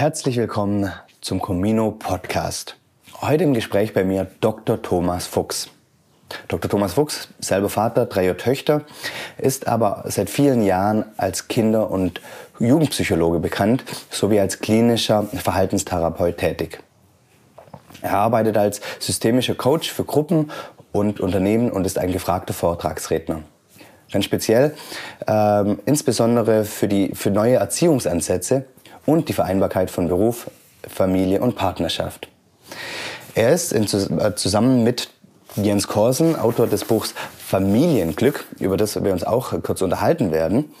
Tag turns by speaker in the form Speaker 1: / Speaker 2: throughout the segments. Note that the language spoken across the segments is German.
Speaker 1: Herzlich willkommen zum Comino Podcast. Heute im Gespräch bei mir Dr. Thomas Fuchs. Dr. Thomas Fuchs, selber Vater, dreier Töchter, ist aber seit vielen Jahren als Kinder- und Jugendpsychologe bekannt, sowie als klinischer Verhaltenstherapeut tätig. Er arbeitet als systemischer Coach für Gruppen und Unternehmen und ist ein gefragter Vortragsredner. Ganz speziell, ähm, insbesondere für, die, für neue Erziehungsansätze und die Vereinbarkeit von Beruf, Familie und Partnerschaft. Er ist in, äh, zusammen mit Jens Korsen, Autor des Buchs Familienglück, über das wir uns auch kurz unterhalten werden.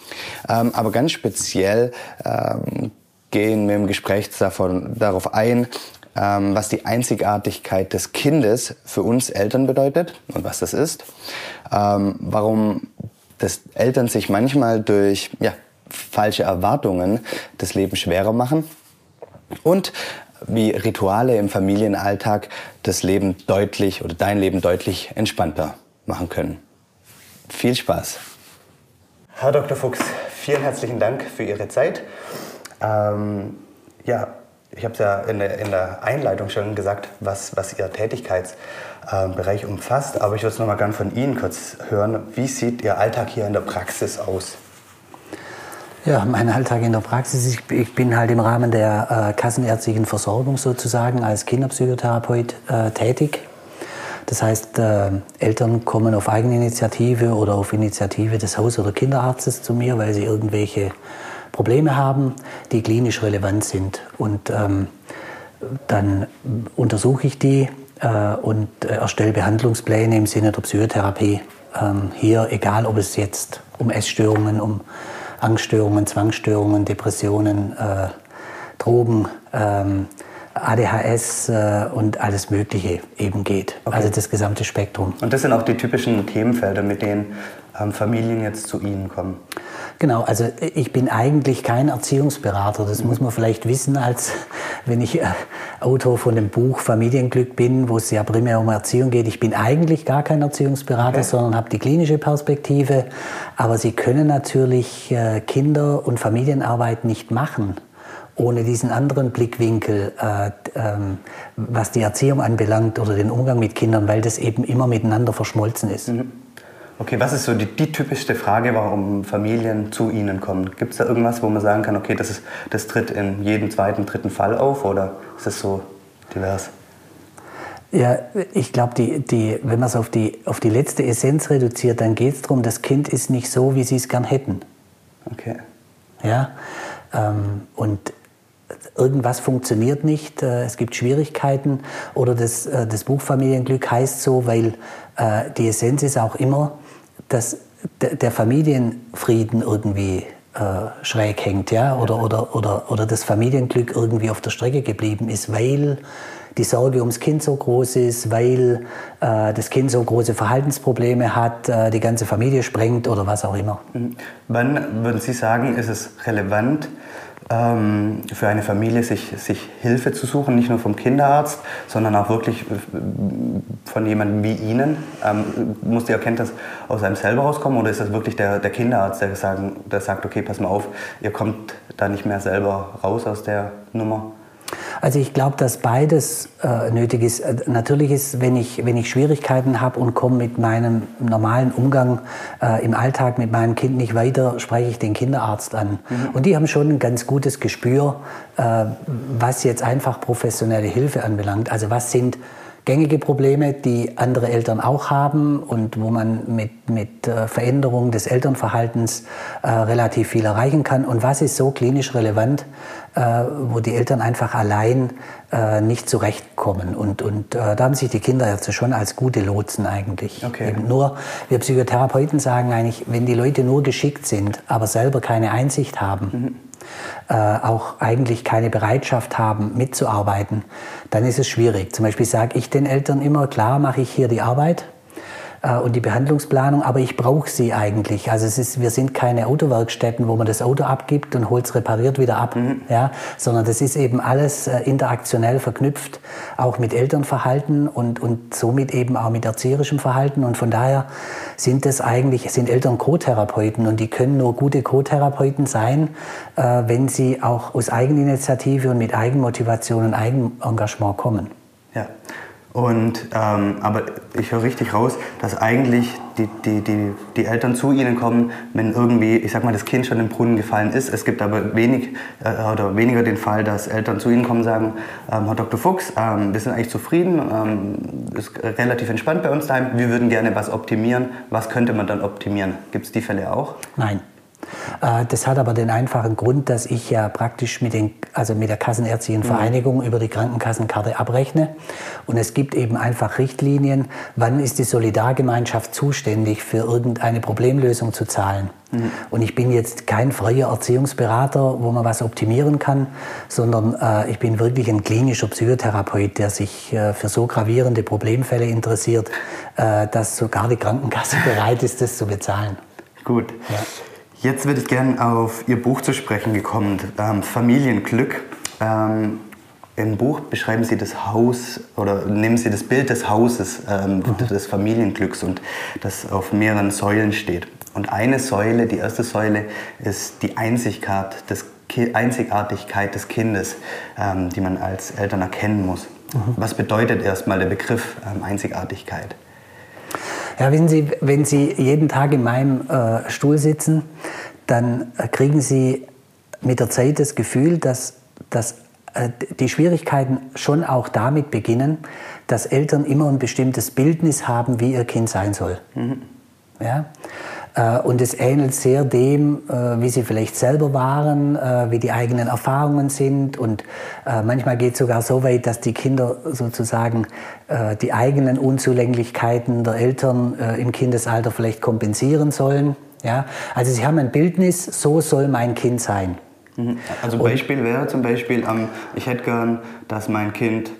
Speaker 1: Ähm, aber ganz speziell ähm, gehen wir im Gespräch davon, darauf ein, ähm, was die Einzigartigkeit des Kindes für uns Eltern bedeutet und was das ist. Ähm, warum das Eltern sich manchmal durch ja, falsche Erwartungen das Leben schwerer machen und wie Rituale im Familienalltag das Leben deutlich oder dein Leben deutlich entspannter machen können. Viel Spaß. Herr Dr. Fuchs, vielen herzlichen Dank für Ihre Zeit. Ähm, ja, ich habe es ja in der, in der, Einleitung schon gesagt, was, was Ihr Tätigkeitsbereich umfasst, aber ich würde es nochmal gerne von Ihnen kurz hören. Wie sieht Ihr Alltag hier in der Praxis aus?
Speaker 2: Ja, mein Alltag in der Praxis, ich, ich bin halt im Rahmen der äh, kassenärztlichen Versorgung sozusagen als Kinderpsychotherapeut äh, tätig. Das heißt, äh, Eltern kommen auf Eigeninitiative oder auf Initiative des Haus- oder Kinderarztes zu mir, weil sie irgendwelche Probleme haben, die klinisch relevant sind. Und ähm, dann untersuche ich die äh, und äh, erstelle Behandlungspläne im Sinne der Psychotherapie. Ähm, hier, egal ob es jetzt um Essstörungen, um Angststörungen, Zwangsstörungen, Depressionen, äh, Drogen, ähm, ADHS äh, und alles Mögliche eben geht. Okay. Also das gesamte Spektrum.
Speaker 1: Und das sind auch die typischen Themenfelder, mit denen ähm, Familien jetzt zu Ihnen kommen?
Speaker 2: Genau, also ich bin eigentlich kein Erziehungsberater. Das mhm. muss man vielleicht wissen, als wenn ich äh, Autor von dem Buch Familienglück bin, wo es ja primär um Erziehung geht. Ich bin eigentlich gar kein Erziehungsberater, okay. sondern habe die klinische Perspektive. Aber Sie können natürlich äh, Kinder- und Familienarbeit nicht machen ohne diesen anderen Blickwinkel, äh, ähm, was die Erziehung anbelangt oder den Umgang mit Kindern, weil das eben immer miteinander verschmolzen ist. Mhm.
Speaker 1: Okay, was ist so die, die, typischste Frage, warum Familien zu Ihnen kommen? Gibt es da irgendwas, wo man sagen kann, okay, das, ist, das tritt in jedem zweiten, dritten Fall auf oder ist es so divers?
Speaker 2: Ja, ich glaube, die, die, wenn man es auf die, auf die letzte Essenz reduziert, dann geht es darum, das Kind ist nicht so, wie Sie es gern hätten.
Speaker 1: Okay.
Speaker 2: Ja, ähm, und irgendwas funktioniert nicht, äh, es gibt Schwierigkeiten oder das, äh, das Buch Familienglück heißt so, weil äh, die Essenz ist auch immer, dass der Familienfrieden irgendwie schräg hängt, ja, oder, oder, oder, oder das Familienglück irgendwie auf der Strecke geblieben ist, weil die Sorge ums Kind so groß ist, weil äh, das Kind so große Verhaltensprobleme hat, äh, die ganze Familie sprengt oder was auch immer.
Speaker 1: Mhm. Wann würden Sie sagen, ist es relevant, ähm, für eine Familie sich, sich Hilfe zu suchen, nicht nur vom Kinderarzt, sondern auch wirklich äh, von jemandem wie Ihnen? Ähm, muss die Erkenntnis aus einem selber rauskommen oder ist das wirklich der, der Kinderarzt, der, sagen, der sagt, okay, pass mal auf, ihr kommt da nicht mehr selber raus aus der Nummer?
Speaker 2: Also ich glaube, dass beides äh, nötig ist. Äh, natürlich ist, wenn ich, wenn ich Schwierigkeiten habe und komme mit meinem normalen Umgang äh, im Alltag mit meinem Kind nicht weiter, spreche ich den Kinderarzt an. Mhm. Und die haben schon ein ganz gutes Gespür, äh, was jetzt einfach professionelle Hilfe anbelangt. Also was sind gängige Probleme, die andere Eltern auch haben und wo man mit, mit äh, Veränderung des Elternverhaltens äh, relativ viel erreichen kann. Und was ist so klinisch relevant, wo die Eltern einfach allein äh, nicht zurechtkommen. Und, und äh, da haben sich die Kinderärzte schon als gute Lotsen eigentlich.
Speaker 1: Okay.
Speaker 2: Eben nur, wir Psychotherapeuten sagen eigentlich, wenn die Leute nur geschickt sind, aber selber keine Einsicht haben, mhm äh, auch eigentlich keine Bereitschaft haben, mitzuarbeiten, dann ist es schwierig. Zum Beispiel sage ich den Eltern immer, klar mache ich hier die Arbeit, äh, und die Behandlungsplanung, aber ich brauche sie eigentlich. Also es ist, wir sind keine Autowerkstätten, wo man das Auto abgibt und holt es repariert wieder ab, mhm. ja, sondern das ist eben alles äh, interaktionell verknüpft, auch mit Elternverhalten und, und somit eben auch mit erzieherischem Verhalten und von daher sind es eigentlich, sind Eltern Co-Therapeuten und die können nur gute Co-Therapeuten sein, äh, wenn sie auch aus Eigeninitiative und mit Eigenmotivation und Eigenengagement kommen.
Speaker 1: Ja. Und, ähm, aber ich höre richtig raus, dass eigentlich die, die, die, die Eltern zu ihnen kommen, wenn irgendwie, ich sag mal, das Kind schon im Brunnen gefallen ist. Es gibt aber wenig äh, oder weniger den Fall, dass Eltern zu ihnen kommen und sagen, ähm, Herr Dr. Fuchs, ähm, wir sind eigentlich zufrieden, ähm, ist relativ entspannt bei uns daheim, wir würden gerne was optimieren. Was könnte man dann optimieren? Gibt es die Fälle auch?
Speaker 2: Nein. Äh, das hat aber den einfachen Grund, dass ich ja praktisch mit, den, also mit der Kassenärztlichen mhm. Vereinigung über die Krankenkassenkarte abrechne. Und es gibt eben einfach Richtlinien, wann ist die Solidargemeinschaft zuständig, für irgendeine Problemlösung zu zahlen. Mhm. Und ich bin jetzt kein freier Erziehungsberater, wo man was optimieren kann, sondern äh, ich bin wirklich ein klinischer Psychotherapeut, der sich äh, für so gravierende Problemfälle interessiert, äh, dass sogar die Krankenkasse bereit ist, das zu bezahlen.
Speaker 1: Gut. Ja. Jetzt würde ich gerne auf Ihr Buch zu sprechen gekommen, ähm, Familienglück. Ähm, Im Buch beschreiben Sie das Haus oder nehmen Sie das Bild des Hauses, ähm, mhm. des Familienglücks und das auf mehreren Säulen steht. Und eine Säule, die erste Säule, ist die Einzigkeit des, Einzigartigkeit des Kindes, ähm, die man als Eltern erkennen muss. Mhm. Was bedeutet erstmal der Begriff ähm, Einzigartigkeit?
Speaker 2: Ja, wenn Sie, wenn Sie jeden Tag in meinem äh, Stuhl sitzen, dann äh, kriegen Sie mit der Zeit das Gefühl, dass, dass äh, die Schwierigkeiten schon auch damit beginnen, dass Eltern immer ein bestimmtes Bildnis haben, wie ihr Kind sein soll. Mhm. Ja? Äh, und es ähnelt sehr dem, äh, wie sie vielleicht selber waren, äh, wie die eigenen Erfahrungen sind. Und manchmal geht es sogar so weit, dass die Kinder sozusagen die eigenen Unzulänglichkeiten der Eltern im Kindesalter vielleicht kompensieren sollen. Ja? Also sie haben ein Bildnis, so soll mein Kind sein.
Speaker 1: Mhm. Also Beispiel wäre zum Beispiel, ich hätte gern, dass mein Kind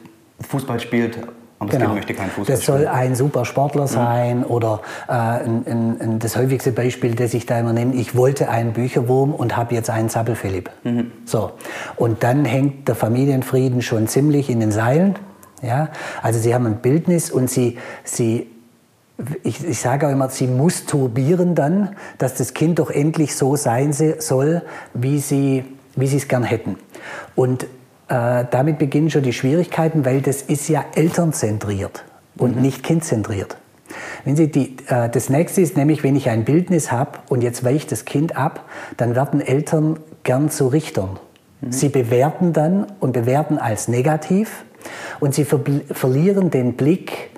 Speaker 1: Fußball spielt
Speaker 2: aber genau. möchte kein Fußball Das soll ein super Sportler sein mhm. oder äh, ein, ein, das häufigste Beispiel, das ich da immer nehme, ich wollte einen Bücherwurm und habe jetzt einen Zappelphilipp. Mhm. So. Und dann hängt der Familienfrieden schon ziemlich in den Seilen. Ja? Also sie haben ein Bildnis und sie, sie ich, ich sage auch immer, sie muss turbieren dann, dass das Kind doch endlich so sein soll, wie sie, wie sie es gern hätten. Und äh, damit beginnen schon die Schwierigkeiten, weil das ist ja elternzentriert und mhm. nicht kindzentriert. Wenn Sie die, äh, das nächste ist nämlich, wenn ich ein Bildnis habe und jetzt weicht das Kind ab, dann werden Eltern gern zu Richtern. Mhm. Sie bewerten dann und bewerten als negativ und sie ver verlieren den Blick,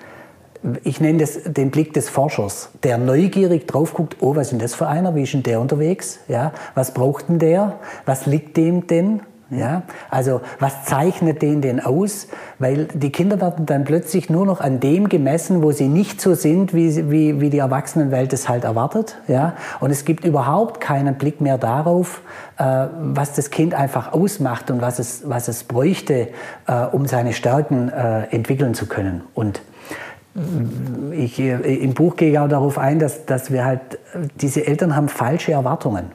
Speaker 2: ich nenne das den Blick des Forschers, der neugierig drauf guckt, oh, was ist denn das für einer, wie ist denn der unterwegs, ja, was braucht denn der, was liegt dem denn ja? Also was zeichnet den denn aus? Weil die Kinder werden dann plötzlich nur noch an dem gemessen, wo sie nicht so sind, wie, wie, wie die Erwachsenenwelt es halt erwartet. Ja? Und es gibt überhaupt keinen Blick mehr darauf, äh, was das Kind einfach ausmacht und was es, was es bräuchte, äh, um seine Stärken äh, entwickeln zu können. Und ich, äh, im Buch gehe ich auch darauf ein, dass, dass wir halt, diese Eltern haben falsche Erwartungen.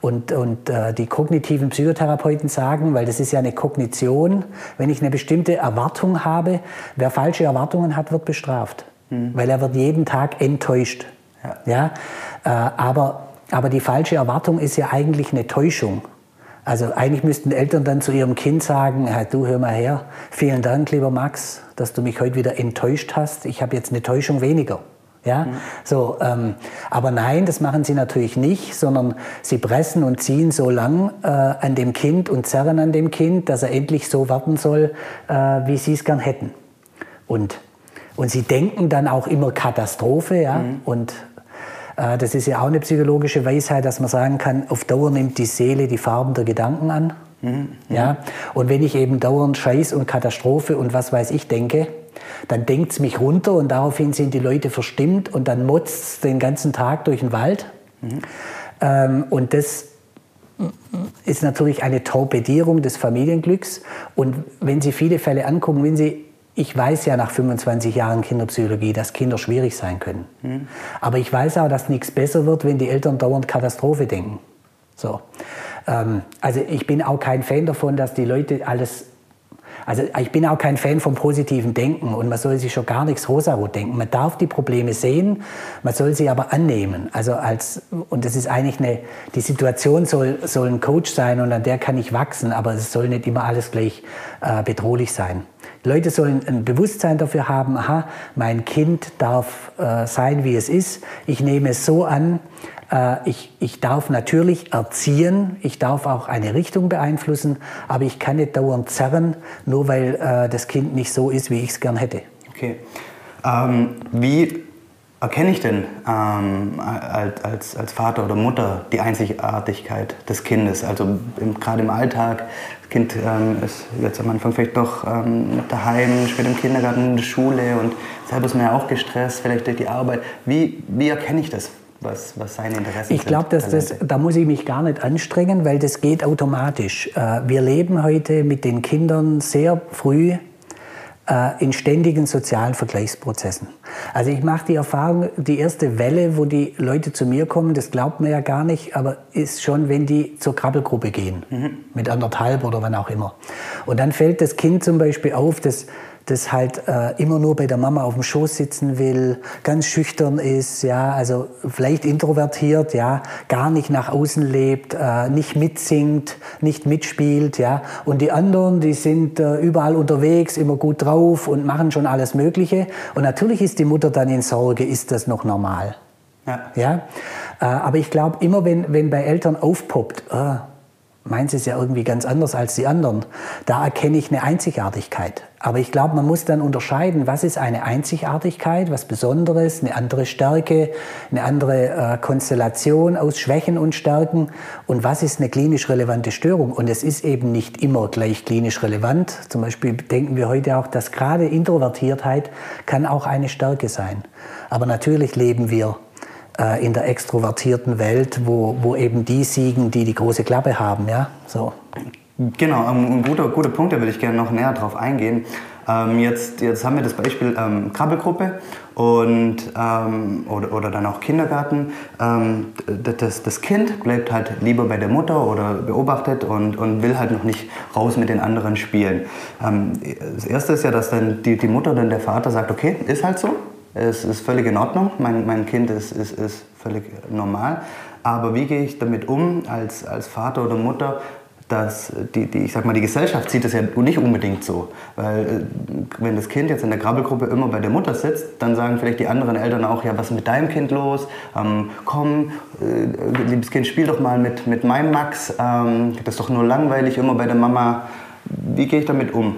Speaker 2: Und, und äh, die kognitiven Psychotherapeuten sagen, weil das ist ja eine Kognition, wenn ich eine bestimmte Erwartung habe, wer falsche Erwartungen hat, wird bestraft. Mhm. Weil er wird jeden Tag enttäuscht. Ja. ja? Äh, aber, aber die falsche Erwartung ist ja eigentlich eine Täuschung. Also eigentlich müssten Eltern dann zu ihrem Kind sagen, hey, du hör mal her, vielen Dank, lieber Max, dass du mich heute wieder enttäuscht hast. Ich habe jetzt eine Täuschung weniger. Ja? Mhm. So, ähm, aber nein, das machen sie natürlich nicht, sondern sie pressen und ziehen so lang äh, an dem Kind und zerren an dem Kind, dass er endlich so werden soll, äh, wie sie es gern hätten. Und, und sie denken dann auch immer Katastrophe. Ja? Mhm. Und äh, das ist ja auch eine psychologische Weisheit, dass man sagen kann, auf Dauer nimmt die Seele die Farben der Gedanken an. Mhm. Ja? Und wenn ich eben dauernd Scheiß und Katastrophe und was weiß ich denke, dann denkt es mich runter und daraufhin sind die Leute verstimmt und dann motzt es den ganzen Tag durch den Wald. Mhm. Ähm, und das ist natürlich eine Torpedierung des Familienglücks. Und wenn Sie viele Fälle angucken, wenn Sie ich weiß ja nach 25 Jahren Kinderpsychologie, dass Kinder schwierig sein können. Mhm. Aber ich weiß auch, dass nichts besser wird, wenn die Eltern dauernd Katastrophe denken. So. Ähm, also ich bin auch kein Fan davon, dass die Leute alles also ich bin auch kein Fan vom positiven Denken und man soll sich schon gar nichts rosarot denken. Man darf die Probleme sehen, man soll sie aber annehmen. Also als, und das ist eigentlich eine, die Situation soll, soll ein Coach sein und an der kann ich wachsen, aber es soll nicht immer alles gleich äh, bedrohlich sein. Leute sollen ein Bewusstsein dafür haben, aha, mein Kind darf äh, sein, wie es ist. Ich nehme es so an, äh, ich, ich darf natürlich erziehen, ich darf auch eine Richtung beeinflussen, aber ich kann nicht dauernd zerren, nur weil äh, das Kind nicht so ist, wie ich es gern hätte.
Speaker 1: Okay. Ähm, wie erkenne ich denn ähm, als, als Vater oder Mutter die Einzigartigkeit des Kindes? Also gerade im Alltag, das Kind ähm, ist jetzt am Anfang vielleicht doch ähm, daheim, später im Kindergarten, in der Schule und selber ist man ja auch gestresst, vielleicht durch die Arbeit. Wie, wie erkenne ich das? Was, was seine Interessen
Speaker 2: ich glaube, dass das, da muss ich mich gar nicht anstrengen, weil das geht automatisch. Äh, wir leben heute mit den Kindern sehr früh äh, in ständigen sozialen Vergleichsprozessen. Also ich mache die Erfahrung, die erste Welle, wo die Leute zu mir kommen, das glaubt man ja gar nicht, aber ist schon, wenn die zur Krabbelgruppe gehen, mhm. mit anderthalb oder wann auch immer. Und dann fällt das Kind zum Beispiel auf, dass das halt äh, immer nur bei der Mama auf dem Schoß sitzen will, ganz schüchtern ist, ja, also vielleicht introvertiert, ja, gar nicht nach außen lebt, äh, nicht mitsingt, nicht mitspielt, ja, und die anderen, die sind äh, überall unterwegs, immer gut drauf und machen schon alles Mögliche. Und natürlich ist die Mutter dann in Sorge, ist das noch normal? Ja. ja? Äh, aber ich glaube, immer wenn, wenn bei Eltern aufpoppt, äh, meins ist ja irgendwie ganz anders als die anderen. Da erkenne ich eine Einzigartigkeit. Aber ich glaube, man muss dann unterscheiden, was ist eine Einzigartigkeit, was Besonderes, eine andere Stärke, eine andere äh, Konstellation aus Schwächen und Stärken und was ist eine klinisch relevante Störung. Und es ist eben nicht immer gleich klinisch relevant. Zum Beispiel denken wir heute auch, dass gerade Introvertiertheit kann auch eine Stärke sein. Aber natürlich leben wir äh, in der extrovertierten Welt, wo, wo eben die siegen, die die große Klappe haben. Ja? So.
Speaker 1: Genau, ein guter, guter Punkt, da würde ich gerne noch näher drauf eingehen. Ähm, jetzt, jetzt haben wir das Beispiel ähm, Krabbelgruppe und, ähm, oder, oder dann auch Kindergarten. Ähm, das, das Kind bleibt halt lieber bei der Mutter oder beobachtet und, und will halt noch nicht raus mit den anderen spielen. Ähm, das Erste ist ja, dass dann die, die Mutter dann der Vater sagt, okay, ist halt so, es ist völlig in Ordnung, mein, mein Kind ist, ist, ist völlig normal. Aber wie gehe ich damit um als, als Vater oder Mutter, dass die, die, ich sag mal, die Gesellschaft sieht das ja nicht unbedingt so. Weil äh, wenn das Kind jetzt in der Krabbelgruppe immer bei der Mutter sitzt, dann sagen vielleicht die anderen Eltern auch, ja, was ist mit deinem Kind los? Ähm, komm, äh, liebes Kind, spiel doch mal mit, mit meinem Max. Ähm, das ist doch nur langweilig, immer bei der Mama. Wie gehe ich damit um?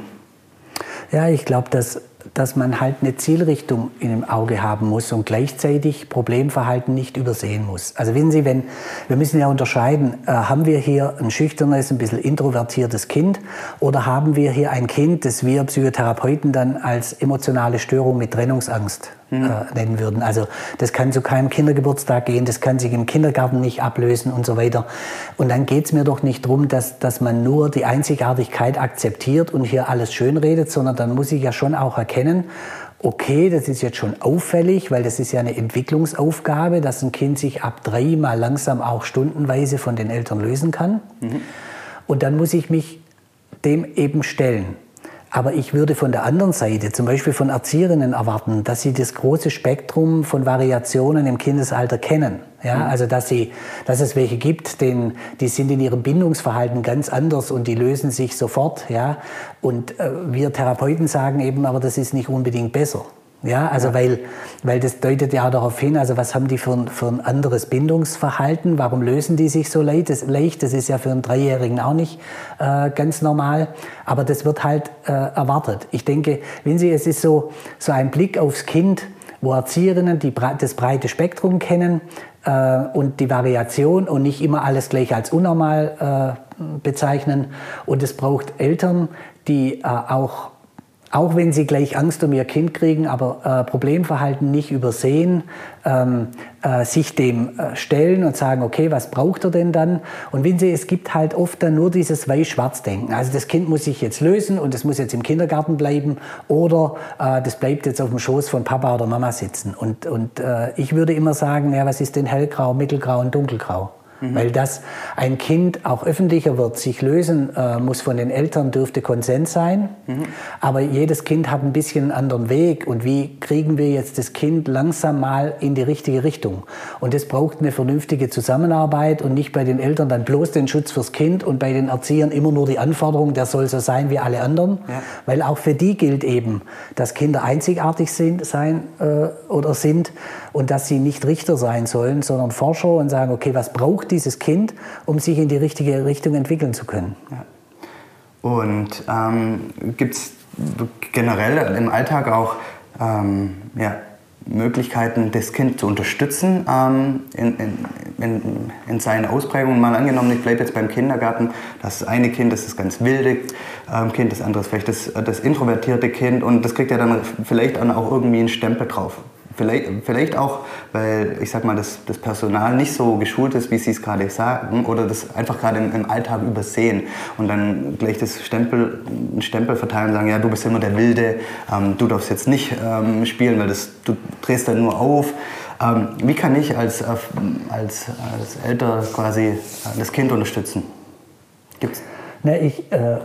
Speaker 2: Ja, ich glaube, dass dass man halt eine Zielrichtung dem Auge haben muss und gleichzeitig Problemverhalten nicht übersehen muss. Also wissen Sie, wenn, wir müssen ja unterscheiden, äh, haben wir hier ein schüchternes, ein bisschen introvertiertes Kind oder haben wir hier ein Kind, das wir Psychotherapeuten dann als emotionale Störung mit Trennungsangst mhm. äh, nennen würden. Also das kann zu keinem Kindergeburtstag gehen, das kann sich im Kindergarten nicht ablösen und so weiter. Und dann geht es mir doch nicht darum, dass, dass man nur die Einzigartigkeit akzeptiert und hier alles schön redet, sondern dann muss ich ja schon auch erkennen, okay, das ist jetzt schon auffällig, weil das ist ja eine Entwicklungsaufgabe, dass ein Kind sich ab drei mal langsam auch stundenweise von den Eltern lösen kann. Mhm. Und dann muss ich mich dem eben stellen. Aber ich würde von der anderen Seite, zum Beispiel von Erzieherinnen erwarten, dass sie das große Spektrum von Variationen im Kindesalter kennen. Ja, mhm. also dass, sie, dass es welche gibt, denen, die sind in ihrem Bindungsverhalten ganz anders und die lösen sich sofort. Ja? Und äh, wir Therapeuten sagen eben, aber das ist nicht unbedingt besser. Ja, also ja. Weil, weil das deutet ja darauf hin, also was haben die für ein, für ein anderes Bindungsverhalten, warum lösen die sich so leicht? Das, leicht, das ist ja für einen Dreijährigen auch nicht äh, ganz normal, aber das wird halt äh, erwartet. Ich denke, wenn Sie, es ist so, so ein Blick aufs Kind, wo Erzieherinnen die, das breite Spektrum kennen äh, und die Variation und nicht immer alles gleich als unnormal äh, bezeichnen. Und es braucht Eltern, die äh, auch auch wenn sie gleich Angst um ihr Kind kriegen, aber äh, Problemverhalten nicht übersehen, ähm, äh, sich dem äh, stellen und sagen, okay, was braucht er denn dann? Und wenn sie, es gibt halt oft dann nur dieses Weiß-Schwarz-Denken. Also das Kind muss sich jetzt lösen und es muss jetzt im Kindergarten bleiben oder äh, das bleibt jetzt auf dem Schoß von Papa oder Mama sitzen. Und, und äh, ich würde immer sagen, ja, was ist denn hellgrau, mittelgrau und dunkelgrau? Mhm. Weil das ein Kind auch öffentlicher wird, sich lösen äh, muss von den Eltern, dürfte Konsens sein. Mhm. Aber jedes Kind hat ein bisschen einen anderen Weg. Und wie kriegen wir jetzt das Kind langsam mal in die richtige Richtung? Und das braucht eine vernünftige Zusammenarbeit und nicht bei den Eltern dann bloß den Schutz fürs Kind und bei den Erziehern immer nur die Anforderung, der soll so sein wie alle anderen. Ja. Weil auch für die gilt eben, dass Kinder einzigartig sind, sein äh, oder sind und dass sie nicht Richter sein sollen, sondern Forscher und sagen, okay, was braucht dieses Kind, um sich in die richtige Richtung entwickeln zu können. Ja.
Speaker 1: Und ähm, gibt es generell im Alltag auch ähm, ja, Möglichkeiten, das Kind zu unterstützen ähm, in, in, in, in seinen Ausprägungen. Mal angenommen, ich bleibe jetzt beim Kindergarten, das eine Kind ist das ganz wilde ähm, Kind, das andere ist vielleicht das, das introvertierte Kind und das kriegt ja dann vielleicht auch irgendwie einen Stempel drauf. Vielleicht, vielleicht auch, weil ich sag mal, das, das Personal nicht so geschult ist, wie Sie es gerade sagen, oder das einfach gerade im, im, Alltag übersehen und dann gleich das Stempel, einen Stempel verteilen und sagen, ja, du bist immer der Wilde, ähm, du darfst jetzt nicht ähm, spielen, weil das, du drehst dann nur auf. Ähm, wie kann ich als, als, als Elter quasi äh, das Kind unterstützen?
Speaker 2: Gibt's? Na, ich, äh,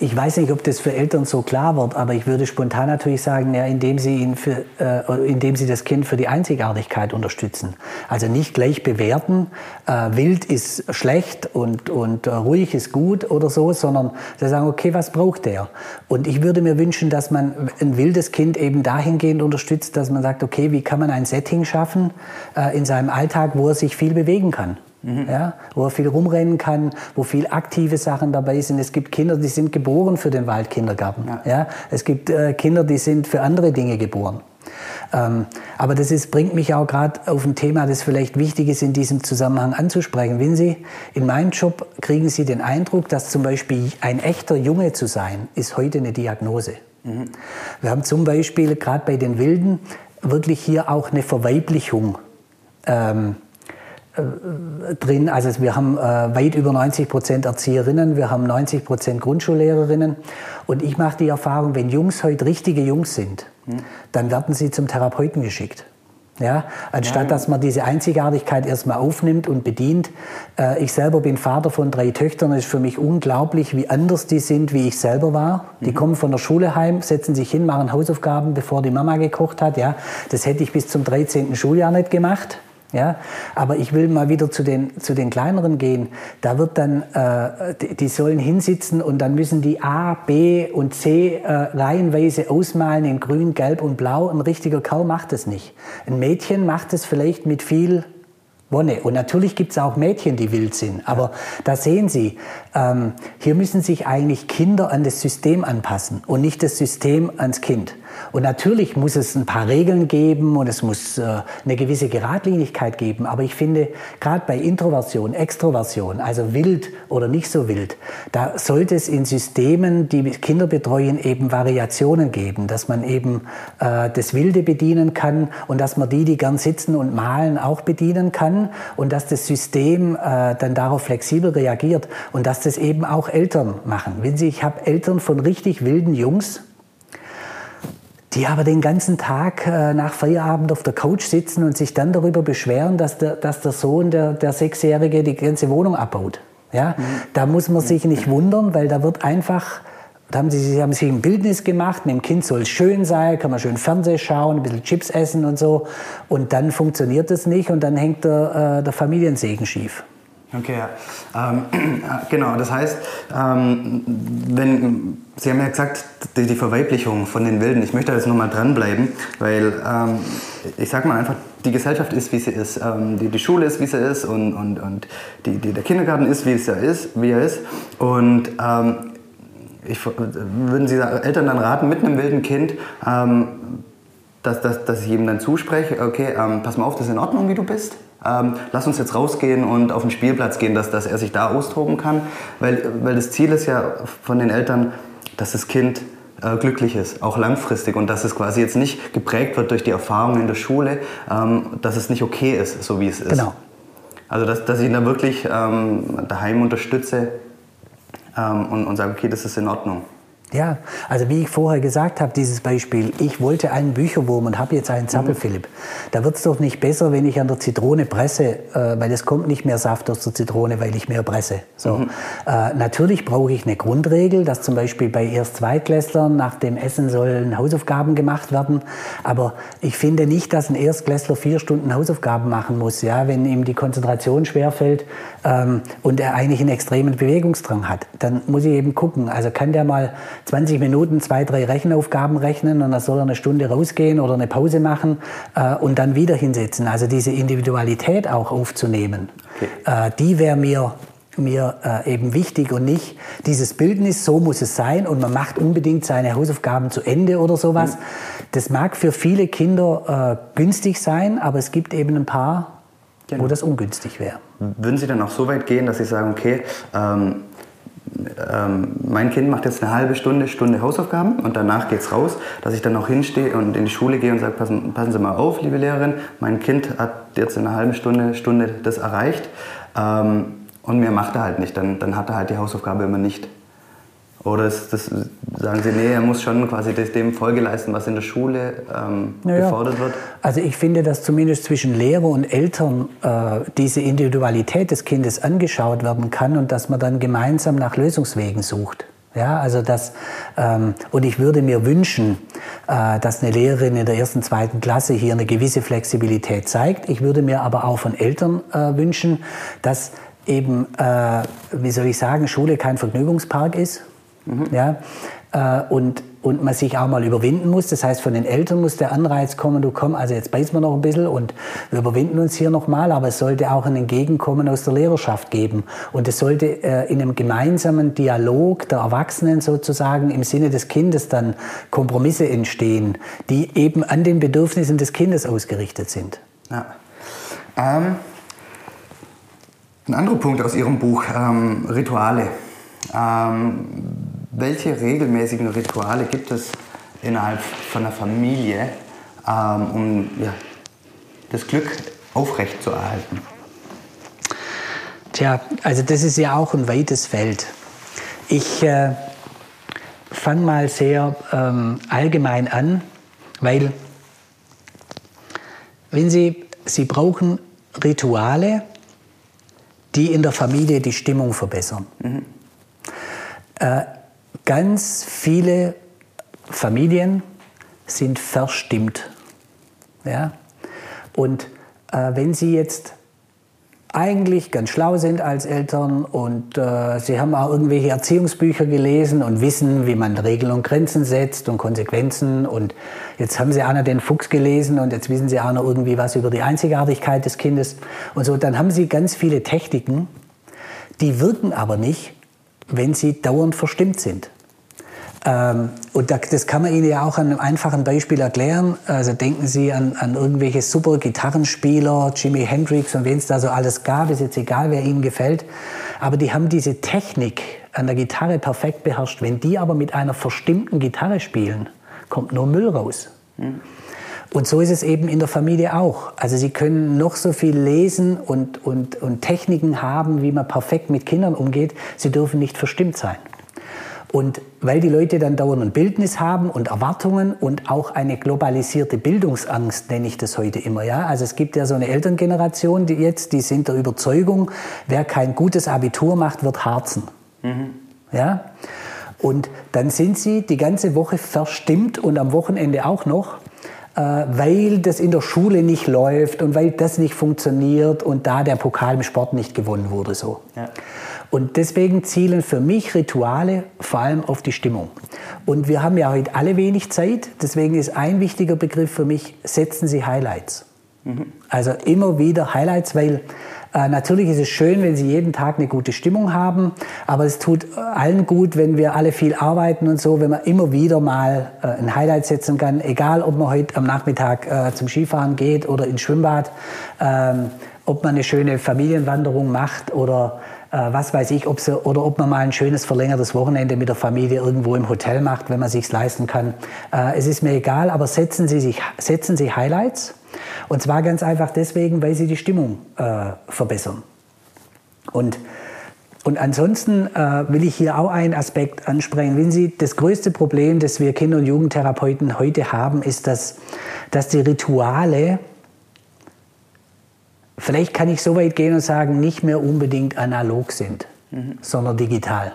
Speaker 2: ich weiß nicht, ob das für Eltern so klar wird, aber ich würde spontan natürlich sagen, ja, indem, sie ihn für, äh, indem sie das Kind für die Einzigartigkeit unterstützen. Also nicht gleich bewerten, äh, wild ist schlecht und, und äh, ruhig ist gut oder so, sondern sie sagen, okay, was braucht der? Und ich würde mir wünschen, dass man ein wildes Kind eben dahingehend unterstützt, dass man sagt, okay, wie kann man ein Setting schaffen äh, in seinem Alltag, wo er sich viel bewegen kann? Mhm. Ja, wo er viel rumrennen kann, wo viel aktive Sachen dabei sind. Es gibt Kinder, die sind geboren für den Waldkindergarten. Ja. ja es gibt äh, Kinder, die sind für andere Dinge geboren. Ähm, aber das ist, bringt mich auch gerade auf ein Thema, das vielleicht wichtig ist, in diesem Zusammenhang anzusprechen. Wenn Sie in meinem Job kriegen Sie den Eindruck, dass zum Beispiel ein echter Junge zu sein, ist heute eine Diagnose. Mhm. Wir haben zum Beispiel gerade bei den Wilden wirklich hier auch eine Verweiblichung. Ähm, äh, drin. Also wir haben äh, weit über 90 Prozent Erzieherinnen, wir haben 90 Prozent Grundschullehrerinnen. Und ich mache die Erfahrung, wenn Jungs heute richtige Jungs sind, hm. dann werden sie zum Therapeuten geschickt. Ja, anstatt ja. dass man diese Einzigartigkeit erstmal aufnimmt und bedient. Äh, ich selber bin Vater von drei Töchtern. Es ist für mich unglaublich, wie anders die sind, wie ich selber war. Die mhm. kommen von der Schule heim, setzen sich hin, machen Hausaufgaben, bevor die Mama gekocht hat. Ja, das hätte ich bis zum 13. Schuljahr nicht gemacht. Ja, aber ich will mal wieder zu den, zu den kleineren gehen. Da wird dann, äh, die, sollen hinsitzen und dann müssen die A, B und C äh, reihenweise ausmalen in grün, gelb und blau. Ein richtiger Kerl macht es nicht. Ein Mädchen macht es vielleicht mit viel Wonne. Und natürlich gibt es auch Mädchen, die wild sind. Aber da sehen Sie, ähm, hier müssen sich eigentlich Kinder an das System anpassen und nicht das System ans Kind. Und natürlich muss es ein paar Regeln geben und es muss äh, eine gewisse Geradlinigkeit geben. Aber ich finde, gerade bei Introversion, Extroversion, also wild oder nicht so wild, da sollte es in Systemen, die Kinder betreuen, eben Variationen geben, dass man eben äh, das Wilde bedienen kann und dass man die, die gern sitzen und malen, auch bedienen kann und dass das System äh, dann darauf flexibel reagiert und dass das eben auch Eltern machen. Wenn Sie, ich habe Eltern von richtig wilden Jungs, die aber den ganzen Tag äh, nach Feierabend auf der Couch sitzen und sich dann darüber beschweren, dass der, dass der Sohn, der, der Sechsjährige, die ganze Wohnung abbaut. Ja? Mhm. Da muss man sich nicht wundern, weil da wird einfach, da haben sie, sie haben sich ein Bildnis gemacht, mit dem Kind soll es schön sein, kann man schön Fernsehen schauen, ein bisschen Chips essen und so. Und dann funktioniert das nicht und dann hängt der, äh, der Familiensegen schief.
Speaker 1: Okay, ja. Ähm, genau, das heißt, ähm, wenn, Sie haben ja gesagt, die, die, Verweiblichung von den Wilden, ich möchte da jetzt nochmal dranbleiben, weil ähm, ich sag mal einfach, die Gesellschaft ist, wie sie ist, ähm, die, die Schule ist, wie sie ist und, und, und die, die, der Kindergarten ist, wie, es ja ist, wie er ist. Und ähm, ich, würden Sie Eltern dann raten, mit einem wilden Kind, ähm, dass, dass, dass ich ihm dann zuspreche, okay, pass mal auf, das ist in Ordnung, wie du bist? Ähm, lass uns jetzt rausgehen und auf den Spielplatz gehen, dass, dass er sich da austoben kann. Weil, weil das Ziel ist ja von den Eltern, dass das Kind äh, glücklich ist, auch langfristig und dass es quasi jetzt nicht geprägt wird durch die Erfahrungen in der Schule, ähm, dass es nicht okay ist, so wie es ist.
Speaker 2: Genau.
Speaker 1: Also dass, dass ich ihn da wirklich ähm, daheim unterstütze ähm, und, und sage, okay, das ist in Ordnung.
Speaker 2: Ja, also wie ich vorher gesagt habe, dieses Beispiel, ich wollte einen Bücherwurm und habe jetzt einen Zappelphilipp. Mhm. Da wird es doch nicht besser, wenn ich an der Zitrone presse, äh, weil es kommt nicht mehr Saft aus der Zitrone, weil ich mehr presse. So. Mhm. Äh, natürlich brauche ich eine Grundregel, dass zum Beispiel bei Erst-Zweitklässlern nach dem Essen sollen Hausaufgaben gemacht werden. Aber ich finde nicht, dass ein Erstklässler vier Stunden Hausaufgaben machen muss, ja, wenn ihm die Konzentration schwerfällt ähm, und er eigentlich einen extremen Bewegungsdrang hat. Dann muss ich eben gucken, also kann der mal 20 Minuten zwei, drei Rechenaufgaben rechnen und dann soll er eine Stunde rausgehen oder eine Pause machen äh, und dann wieder hinsetzen. Also diese Individualität auch aufzunehmen, okay. äh, die wäre mir mir äh, eben wichtig und nicht dieses Bildnis, so muss es sein und man macht unbedingt seine Hausaufgaben zu Ende oder sowas. Mhm. Das mag für viele Kinder äh, günstig sein, aber es gibt eben ein paar, genau. wo das ungünstig wäre.
Speaker 1: Würden Sie dann auch so weit gehen, dass Sie sagen, okay, ähm, ähm, mein Kind macht jetzt eine halbe Stunde, Stunde Hausaufgaben und danach geht es raus, dass ich dann auch hinstehe und in die Schule gehe und sage, passen, passen Sie mal auf, liebe Lehrerin, mein Kind hat jetzt in einer halben Stunde, Stunde das erreicht ähm, und mehr macht er halt nicht, dann, dann hat er halt die Hausaufgabe immer nicht. Oder ist das, sagen Sie, nee, er muss schon quasi dem Folge leisten, was in der Schule ähm, naja. gefordert wird?
Speaker 2: Also ich finde, dass zumindest zwischen Lehrer und Eltern äh, diese Individualität des Kindes angeschaut werden kann und dass man dann gemeinsam nach Lösungswegen sucht. Ja, also das, ähm, und ich würde mir wünschen, äh, dass eine Lehrerin in der ersten, zweiten Klasse hier eine gewisse Flexibilität zeigt. Ich würde mir aber auch von Eltern äh, wünschen, dass eben, äh, wie soll ich sagen, Schule kein Vergnügungspark ist, Mhm. Ja? Äh, und, und man sich auch mal überwinden muss. Das heißt, von den Eltern muss der Anreiz kommen, du komm, also jetzt beißen wir noch ein bisschen und wir überwinden uns hier nochmal, aber es sollte auch ein Entgegenkommen aus der Lehrerschaft geben. Und es sollte äh, in einem gemeinsamen Dialog der Erwachsenen sozusagen im Sinne des Kindes dann Kompromisse entstehen, die eben an den Bedürfnissen des Kindes ausgerichtet sind.
Speaker 1: Ja. Ähm, ein anderer Punkt aus Ihrem Buch, ähm, Rituale. Ähm, welche regelmäßigen Rituale gibt es innerhalb von der Familie, ähm, um ja, das Glück aufrechtzuerhalten?
Speaker 2: Tja, also das ist ja auch ein weites Feld. Ich äh, fange mal sehr ähm, allgemein an, weil wenn Sie, Sie brauchen Rituale, die in der Familie die Stimmung verbessern. Mhm. Äh, ganz viele Familien sind verstimmt. Ja? Und äh, wenn Sie jetzt eigentlich ganz schlau sind als Eltern und äh, sie haben auch irgendwelche Erziehungsbücher gelesen und wissen, wie man Regeln und Grenzen setzt und Konsequenzen und jetzt haben sie auch noch den Fuchs gelesen und jetzt wissen sie auch noch irgendwie was über die Einzigartigkeit des Kindes und so, dann haben sie ganz viele Techniken, die wirken aber nicht, wenn sie dauernd verstimmt sind. Ähm, und das kann man Ihnen ja auch an einem einfachen Beispiel erklären. Also denken Sie an, an irgendwelche super Gitarrenspieler, Jimi Hendrix und wen es da so alles gab, ist jetzt egal, wer Ihnen gefällt. Aber die haben diese Technik an der Gitarre perfekt beherrscht. Wenn die aber mit einer verstimmten Gitarre spielen, kommt nur Müll raus. Mhm. Und so ist es eben in der Familie auch. Also Sie können noch so viel lesen und, und, und Techniken haben, wie man perfekt mit Kindern umgeht. Sie dürfen nicht verstimmt sein. Und weil die Leute dann dauernd ein Bildnis haben und Erwartungen und auch eine globalisierte Bildungsangst, nenne ich das heute immer, ja. Also es gibt ja so eine Elterngeneration, die jetzt, die sind der Überzeugung, wer kein gutes Abitur macht, wird harzen. Mhm. Ja. Und dann sind sie die ganze Woche verstimmt und am Wochenende auch noch weil das in der Schule nicht läuft und weil das nicht funktioniert und da der Pokal im Sport nicht gewonnen wurde. So. Ja. Und deswegen zielen für mich Rituale vor allem auf die Stimmung. Und wir haben ja heute alle wenig Zeit, deswegen ist ein wichtiger Begriff für mich, setzen Sie Highlights. Mhm. Also immer wieder Highlights, weil äh, natürlich ist es schön, wenn Sie jeden Tag eine gute Stimmung haben, aber es tut allen gut, wenn wir alle viel arbeiten und so, wenn man immer wieder mal äh, ein Highlight setzen kann, egal ob man heute am Nachmittag äh, zum Skifahren geht oder ins Schwimmbad, ähm, ob man eine schöne Familienwanderung macht oder äh, was weiß ich, ob sie, oder ob man mal ein schönes verlängertes Wochenende mit der Familie irgendwo im Hotel macht, wenn man sich leisten kann. Äh, es ist mir egal, aber setzen Sie, sich, setzen Sie Highlights. Und zwar ganz einfach deswegen, weil sie die Stimmung äh, verbessern. Und und ansonsten äh, will ich hier auch einen Aspekt ansprechen. Wenn Sie, das größte Problem, das wir Kinder- und Jugendtherapeuten heute haben, ist, dass, dass die Rituale vielleicht kann ich so weit gehen und sagen, nicht mehr unbedingt analog sind, mhm. sondern digital.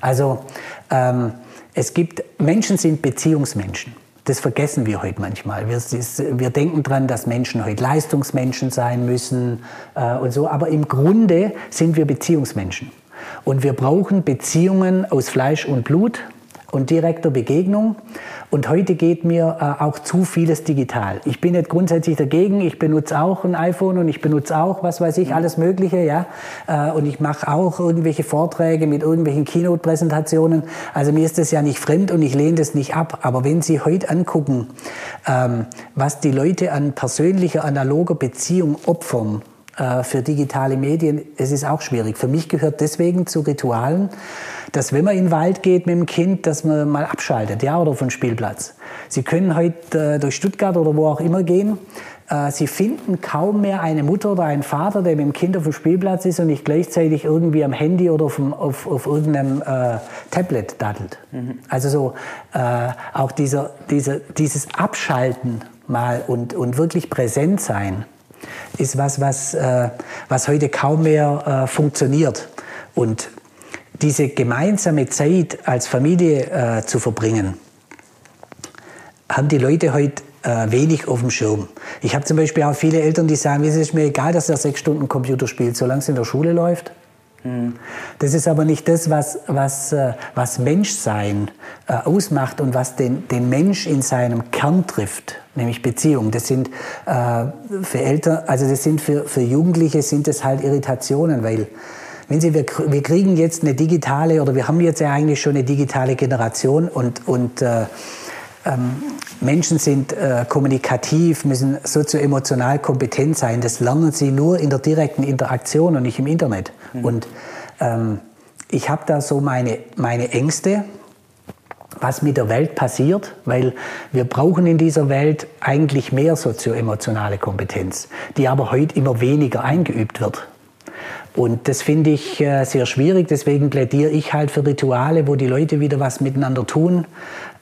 Speaker 2: Also ähm, es gibt, Menschen sind Beziehungsmenschen. Das vergessen wir heute manchmal. Wir, wir denken daran, dass Menschen heute Leistungsmenschen sein müssen äh, und so. Aber im Grunde sind wir Beziehungsmenschen. Und wir brauchen Beziehungen aus Fleisch und Blut und direkter Begegnung. Und heute geht mir äh, auch zu vieles digital. Ich bin nicht grundsätzlich dagegen. Ich benutze auch ein iPhone und ich benutze auch, was weiß ich, mhm. alles Mögliche, ja. Äh, und ich mache auch irgendwelche Vorträge mit irgendwelchen Keynote-Präsentationen. Also mir ist das ja nicht fremd und ich lehne das nicht ab. Aber wenn Sie heute angucken, ähm, was die Leute an persönlicher, analoger Beziehung opfern, für digitale Medien, es ist auch schwierig. Für mich gehört deswegen zu Ritualen, dass wenn man in den Wald geht mit dem Kind, dass man mal abschaltet, ja, oder von Spielplatz. Sie können heute äh, durch Stuttgart oder wo auch immer gehen. Äh, Sie finden kaum mehr eine Mutter oder einen Vater, der mit dem Kind auf dem Spielplatz ist und nicht gleichzeitig irgendwie am Handy oder auf, auf, auf irgendeinem äh, Tablet daddelt. Mhm. Also so äh, auch dieser, dieser, dieses Abschalten mal und, und wirklich präsent sein ist was, was, äh, was heute kaum mehr äh, funktioniert. Und diese gemeinsame Zeit als Familie äh, zu verbringen, haben die Leute heute äh, wenig auf dem Schirm. Ich habe zum Beispiel auch viele Eltern, die sagen, es ist mir egal, dass er sechs Stunden Computer spielt, solange es in der Schule läuft. Hm. Das ist aber nicht das, was, was, äh, was Menschsein äh, ausmacht und was den, den Mensch in seinem Kern trifft, nämlich Beziehung. Das sind äh, für Eltern, also das sind für, für Jugendliche sind das halt Irritationen, weil wenn Sie, wir, wir kriegen jetzt eine digitale, oder wir haben jetzt ja eigentlich schon eine digitale Generation und, und ähm, Menschen sind äh, kommunikativ, müssen sozioemotional kompetent sein. Das lernen sie nur in der direkten Interaktion und nicht im Internet. Mhm. Und ähm, ich habe da so meine, meine Ängste, was mit der Welt passiert, weil wir brauchen in dieser Welt eigentlich mehr sozioemotionale Kompetenz, die aber heute immer weniger eingeübt wird. Und das finde ich äh, sehr schwierig. Deswegen plädiere ich halt für Rituale, wo die Leute wieder was miteinander tun,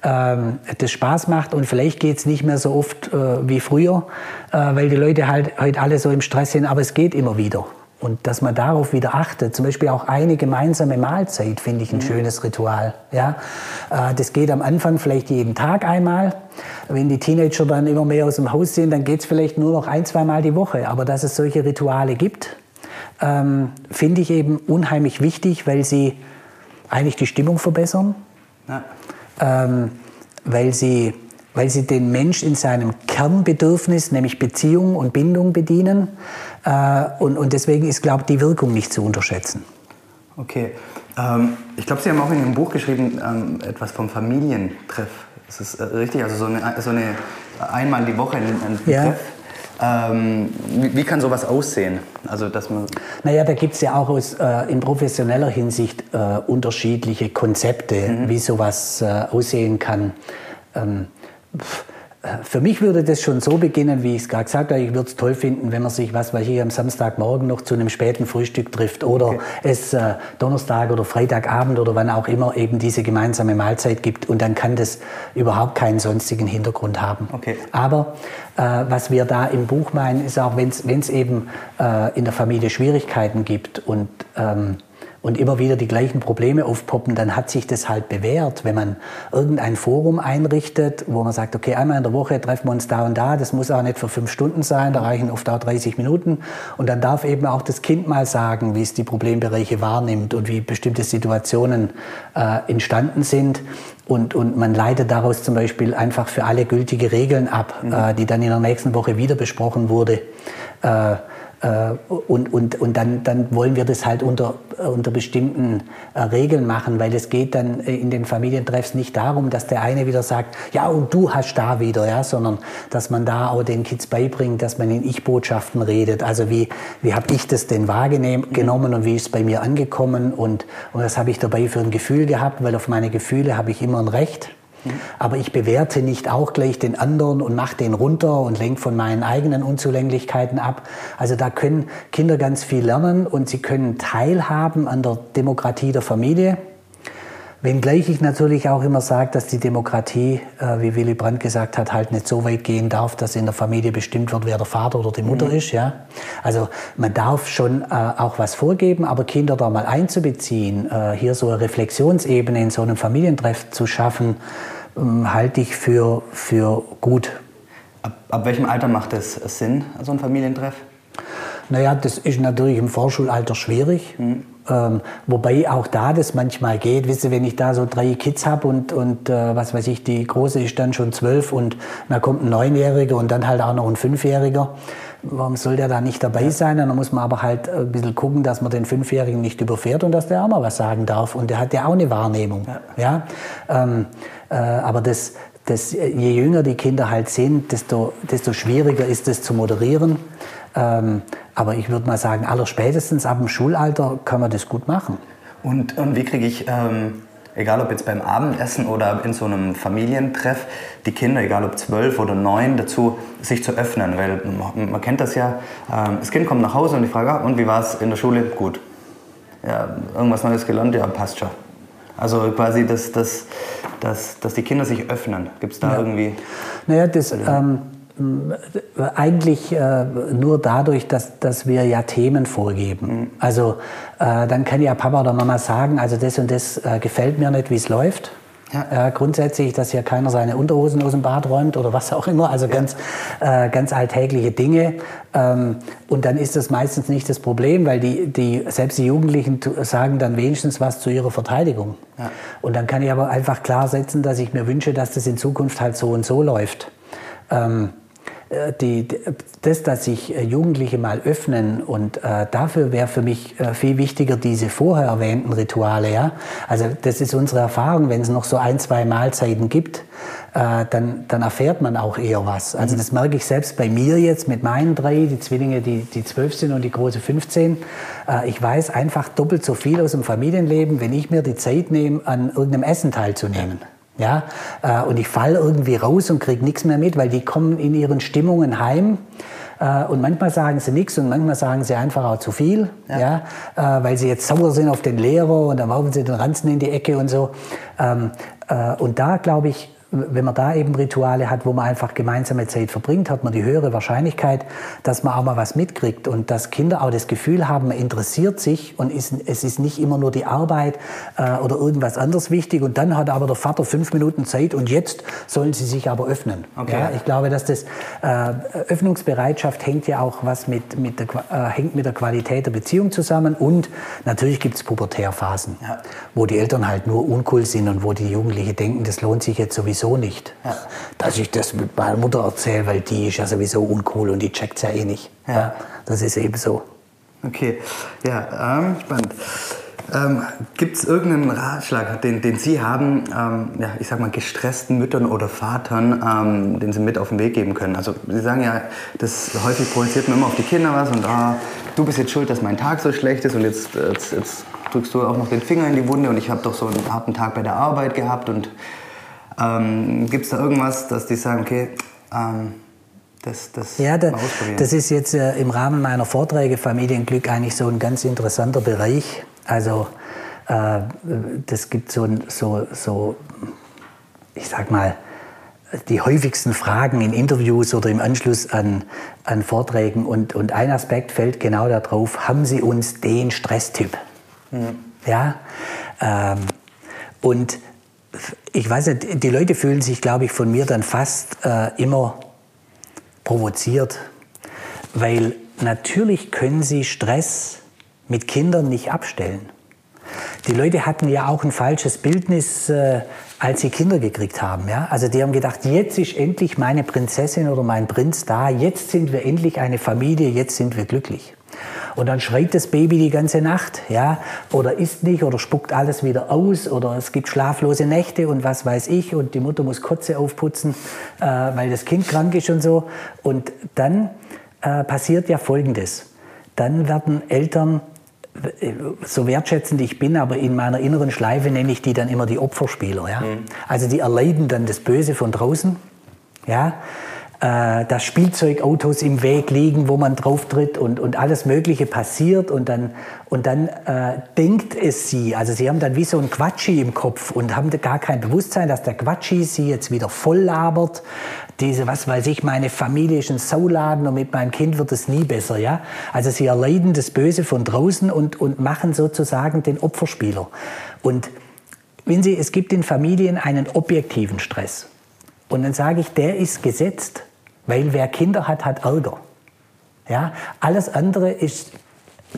Speaker 2: ähm, das Spaß macht. Und vielleicht geht es nicht mehr so oft äh, wie früher, äh, weil die Leute halt heute alle so im Stress sind. Aber es geht immer wieder. Und dass man darauf wieder achtet, zum Beispiel auch eine gemeinsame Mahlzeit, finde ich ein mhm. schönes Ritual. Ja, äh, das geht am Anfang vielleicht jeden Tag einmal. Wenn die Teenager dann immer mehr aus dem Haus sind, dann geht es vielleicht nur noch ein, zweimal die Woche. Aber dass es solche Rituale gibt, ähm, finde ich eben unheimlich wichtig, weil sie eigentlich die Stimmung verbessern, ja. Ähm, weil, sie, weil sie den Mensch in seinem Kernbedürfnis, nämlich Beziehung und Bindung bedienen. Äh, und, und deswegen ist, glaube ich, die Wirkung nicht zu unterschätzen.
Speaker 1: Okay. Ähm, ich glaube, Sie haben auch in Ihrem Buch geschrieben, ähm, etwas vom Familientreff. Ist das äh, richtig? Also so eine, so eine einmal die Woche ein, ein ja. Treff? Ähm, wie, wie, kann sowas aussehen? Also, dass man
Speaker 2: naja, da gibt es ja auch aus, äh, in professioneller Hinsicht äh, unterschiedliche Konzepte, mhm. wie sowas äh, aussehen kann. Ähm, für mich würde das schon so beginnen, wie ich es gerade gesagt habe. Ich würde es toll finden, wenn man sich, was weiß ich, am Samstagmorgen noch zu einem späten Frühstück trifft oder okay. es äh, Donnerstag oder Freitagabend oder wann auch immer eben diese gemeinsame Mahlzeit gibt und dann kann das überhaupt keinen sonstigen Hintergrund haben. Okay. Aber äh, was wir da im Buch meinen, ist auch, wenn es eben äh, in der Familie Schwierigkeiten gibt und ähm, und immer wieder die gleichen Probleme aufpoppen, dann hat sich das halt bewährt, wenn man irgendein Forum einrichtet, wo man sagt, okay, einmal in der Woche treffen wir uns da und da, das muss auch nicht für fünf Stunden sein, da reichen oft auch 30 Minuten und dann darf eben auch das Kind mal sagen, wie es die Problembereiche wahrnimmt und wie bestimmte Situationen äh, entstanden sind und, und man leitet daraus zum Beispiel einfach für alle gültige Regeln ab, mhm. äh, die dann in der nächsten Woche wieder besprochen wurde. Äh, und, und, und dann, dann wollen wir das halt unter, unter bestimmten äh, Regeln machen, weil es geht dann in den Familientreffs nicht darum, dass der eine wieder sagt, ja und du hast da wieder, ja, sondern dass man da auch den Kids beibringt, dass man in Ich-Botschaften redet. Also wie, wie habe ich das denn wahrgenommen und wie ist es bei mir angekommen und, und was habe ich dabei für ein Gefühl gehabt, weil auf meine Gefühle habe ich immer ein Recht. Aber ich bewerte nicht auch gleich den anderen und mache den runter und lenke von meinen eigenen Unzulänglichkeiten ab. Also da können Kinder ganz viel lernen und sie können teilhaben an der Demokratie der Familie. Wenngleich ich natürlich auch immer sage, dass die Demokratie, äh, wie Willy Brandt gesagt hat, halt nicht so weit gehen darf, dass in der Familie bestimmt wird, wer der Vater oder die Mutter mhm. ist. Ja? Also man darf schon äh, auch was vorgeben, aber Kinder da mal einzubeziehen, äh, hier so eine Reflexionsebene in so einem Familientreff zu schaffen, ähm, halte ich für, für gut.
Speaker 1: Ab, ab welchem Alter macht es Sinn, so ein Familientreff?
Speaker 2: Naja, das ist natürlich im Vorschulalter schwierig. Mhm. Ähm, wobei auch da das manchmal geht. Wisst ihr, wenn ich da so drei Kids habe und, und äh, was weiß ich, die Große ist dann schon zwölf und dann kommt ein Neunjähriger und dann halt auch noch ein Fünfjähriger. Warum soll der da nicht dabei sein? Und dann muss man aber halt ein bisschen gucken, dass man den Fünfjährigen nicht überfährt und dass der auch mal was sagen darf. Und der hat ja auch eine Wahrnehmung. Ja. ja? Ähm, äh, aber das, das, je jünger die Kinder halt sind, desto, desto schwieriger ist es zu moderieren. Ähm, aber ich würde mal sagen, allerspätestens ab dem Schulalter kann man das gut machen.
Speaker 1: Und, und wie kriege ich, ähm, egal ob jetzt beim Abendessen oder in so einem Familientreff, die Kinder, egal ob zwölf oder neun, dazu, sich zu öffnen? Weil man, man kennt das ja, ähm, das Kind kommt nach Hause und ich frage, ah, und wie war es in der Schule? Gut. Ja, irgendwas Neues gelernt? Ja, passt schon. Also quasi, dass, dass, dass, dass die Kinder sich öffnen. Gibt es da ja. irgendwie...
Speaker 2: Naja, das... Ähm eigentlich äh, nur dadurch, dass, dass wir ja Themen vorgeben. Mhm. Also äh, dann kann ja Papa oder Mama sagen, also das und das äh, gefällt mir nicht, wie es läuft. Ja. grundsätzlich, dass hier keiner seine Unterhosen aus dem Bad räumt oder was auch immer, also ja. ganz, äh, ganz alltägliche Dinge. Ähm, und dann ist das meistens nicht das Problem, weil die, die, selbst die Jugendlichen sagen dann wenigstens was zu ihrer Verteidigung. Ja. Und dann kann ich aber einfach klar setzen, dass ich mir wünsche, dass das in Zukunft halt so und so läuft. Ähm, äh, die, das, dass sich äh, Jugendliche mal öffnen und äh, dafür wäre für mich äh, viel wichtiger diese vorher erwähnten Rituale. Ja? Also das ist unsere Erfahrung, wenn es noch so ein, zwei Mahlzeiten gibt, äh, dann, dann erfährt man auch eher was. Also das merke ich selbst bei mir jetzt mit meinen drei, die Zwillinge, die, die 12 sind und die große 15. Äh, ich weiß einfach doppelt so viel aus dem Familienleben, wenn ich mir die Zeit nehme, an irgendeinem Essen teilzunehmen. Ja. Ja, äh, und ich falle irgendwie raus und kriege nichts mehr mit, weil die kommen in ihren Stimmungen heim. Äh, und manchmal sagen sie nichts und manchmal sagen sie einfach auch zu viel, ja. ja äh, weil sie jetzt sauer sind auf den Lehrer und dann werfen sie den Ranzen in die Ecke und so. Ähm, äh, und da glaube ich, wenn man da eben Rituale hat, wo man einfach gemeinsame Zeit verbringt, hat man die höhere Wahrscheinlichkeit, dass man auch mal was mitkriegt und dass Kinder auch das Gefühl haben, man interessiert sich und ist, es ist nicht immer nur die Arbeit äh, oder irgendwas anderes wichtig und dann hat aber der Vater fünf Minuten Zeit und jetzt sollen sie sich aber öffnen. Okay. Ja, ich glaube, dass das äh, Öffnungsbereitschaft hängt ja auch was mit, mit der, äh, hängt mit der Qualität der Beziehung zusammen und natürlich gibt es Pubertärphasen, ja. wo die Eltern halt nur uncool sind und wo die Jugendlichen denken, das lohnt sich jetzt sowieso sowieso nicht, ja. dass ich das mit meiner Mutter erzähle, weil die ist ja sowieso uncool und die checkt es ja eh nicht. Ja. das ist eben so.
Speaker 1: Okay, ja, ähm, spannend. Ähm, Gibt es irgendeinen Ratschlag, den, den Sie haben, ähm, ja, ich sag mal, gestressten Müttern oder Vatern, ähm, den Sie mit auf den Weg geben können? Also Sie sagen ja, das häufig projiziert man immer auf die Kinder was und ah, du bist jetzt schuld, dass mein Tag so schlecht ist und jetzt, jetzt, jetzt drückst du auch noch den Finger in die Wunde und ich habe doch so einen harten Tag bei der Arbeit gehabt und ähm, Gibt es da irgendwas, dass die sagen, okay, ähm, das, das
Speaker 2: ja, da, das ist jetzt äh, im Rahmen meiner Vorträge Familienglück eigentlich so ein ganz interessanter Bereich. Also äh, das gibt so, so, so, ich sag mal, die häufigsten Fragen in Interviews oder im Anschluss an, an Vorträgen. Und, und ein Aspekt fällt genau darauf, haben Sie uns den Stresstyp? Mhm. Ja? Ähm, und ich weiß nicht, die Leute fühlen sich, glaube ich, von mir dann fast äh, immer provoziert, weil natürlich können sie Stress mit Kindern nicht abstellen. die Leute hatten ja auch ein falsches Bildnis, äh, als sie Kinder gekriegt haben. Ja? Also die haben gedacht, jetzt ist endlich meine Prinzessin oder mein Prinz da, jetzt sind wir endlich eine Familie, jetzt sind wir glücklich. Und dann schreit das Baby die ganze Nacht, ja, oder isst nicht oder spuckt alles wieder aus oder es gibt schlaflose Nächte und was weiß ich und die Mutter muss Kotze aufputzen, äh, weil das Kind krank ist und so. Und dann äh, passiert ja Folgendes. Dann werden Eltern so wertschätzend ich bin, aber in meiner inneren Schleife nenne ich die dann immer die Opferspieler. Ja? Mhm. Also die erleiden dann das Böse von draußen. Ja? Äh, dass Spielzeugautos im Weg liegen, wo man drauf tritt und, und alles Mögliche passiert und dann, und dann äh, denkt es sie, also sie haben dann wie so ein Quatschi im Kopf und haben gar kein Bewusstsein, dass der Quatschi sie jetzt wieder voll labert. Diese, was weiß ich, meine Familie ist ein Sauladen und mit meinem Kind wird es nie besser, ja. Also sie erleiden das Böse von draußen und, und machen sozusagen den Opferspieler. Und wenn Sie, es gibt in Familien einen objektiven Stress. Und dann sage ich, der ist gesetzt. Weil wer Kinder hat, hat Ärger. Ja? Alles andere ist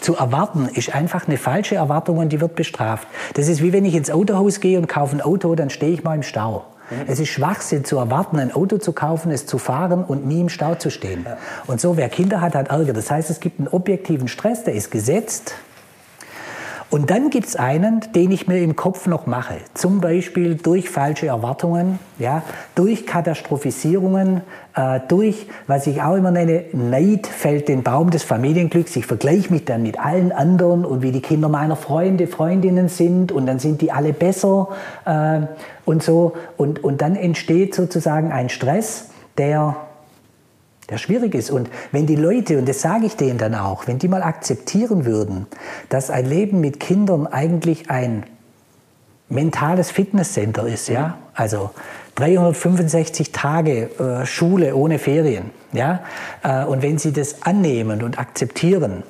Speaker 2: zu erwarten, ist einfach eine falsche Erwartung und die wird bestraft. Das ist wie wenn ich ins Autohaus gehe und kaufe ein Auto, dann stehe ich mal im Stau. Mhm. Es ist Schwachsinn zu erwarten, ein Auto zu kaufen, es zu fahren und nie im Stau zu stehen. Ja. Und so, wer Kinder hat, hat Ärger. Das heißt, es gibt einen objektiven Stress, der ist gesetzt. Und dann gibt es einen, den ich mir im Kopf noch mache. Zum Beispiel durch falsche Erwartungen, ja, durch Katastrophisierungen, äh, durch, was ich auch immer nenne, Neid fällt den Baum des Familienglücks. Ich vergleiche mich dann mit allen anderen und wie die Kinder meiner Freunde, Freundinnen sind und dann sind die alle besser äh, und so. Und, und dann entsteht sozusagen ein Stress, der der schwierig ist. Und wenn die Leute, und das sage ich denen dann auch, wenn die mal akzeptieren würden, dass ein Leben mit Kindern eigentlich ein mentales Fitnesscenter ist, ja, also 365 Tage äh, Schule ohne Ferien, ja, äh, und wenn sie das annehmen und akzeptieren,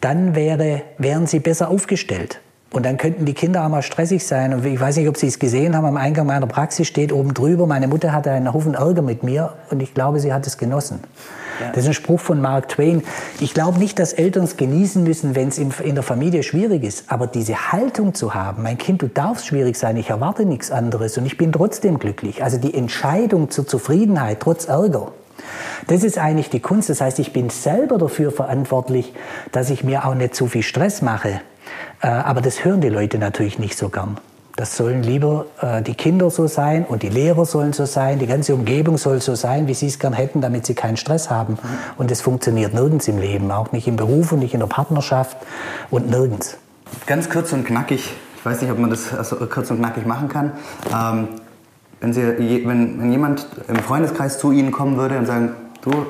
Speaker 2: dann wäre, wären sie besser aufgestellt. Und dann könnten die Kinder auch mal stressig sein. Und ich weiß nicht, ob Sie es gesehen haben, am Eingang meiner Praxis steht oben drüber, meine Mutter hatte einen Haufen Ärger mit mir und ich glaube, sie hat es genossen. Ja. Das ist ein Spruch von Mark Twain. Ich glaube nicht, dass Eltern es genießen müssen, wenn es in, in, der Familie schwierig ist. Aber diese Haltung zu haben, mein Kind, du darfst schwierig sein, ich erwarte nichts anderes und ich bin trotzdem glücklich. Also die Entscheidung zur Zufriedenheit trotz Ärger. Das ist eigentlich die Kunst. Das heißt, ich bin selber dafür verantwortlich, dass ich mir auch nicht zu viel Stress mache äh, aber das hören die Leute natürlich nicht so gern. Das sollen lieber äh, die Kinder so sein und die Lehrer sollen so sein, die ganze Umgebung soll so sein, wie sie es gern hätten, damit sie keinen Stress haben. Und das funktioniert nirgends im Leben, auch nicht im Beruf und nicht in der Partnerschaft und nirgends.
Speaker 1: Ganz kurz und knackig, ich weiß nicht, ob man das also kurz und knackig machen kann. Ähm, wenn, Sie, wenn, wenn jemand im Freundeskreis zu Ihnen kommen würde und sagen, du,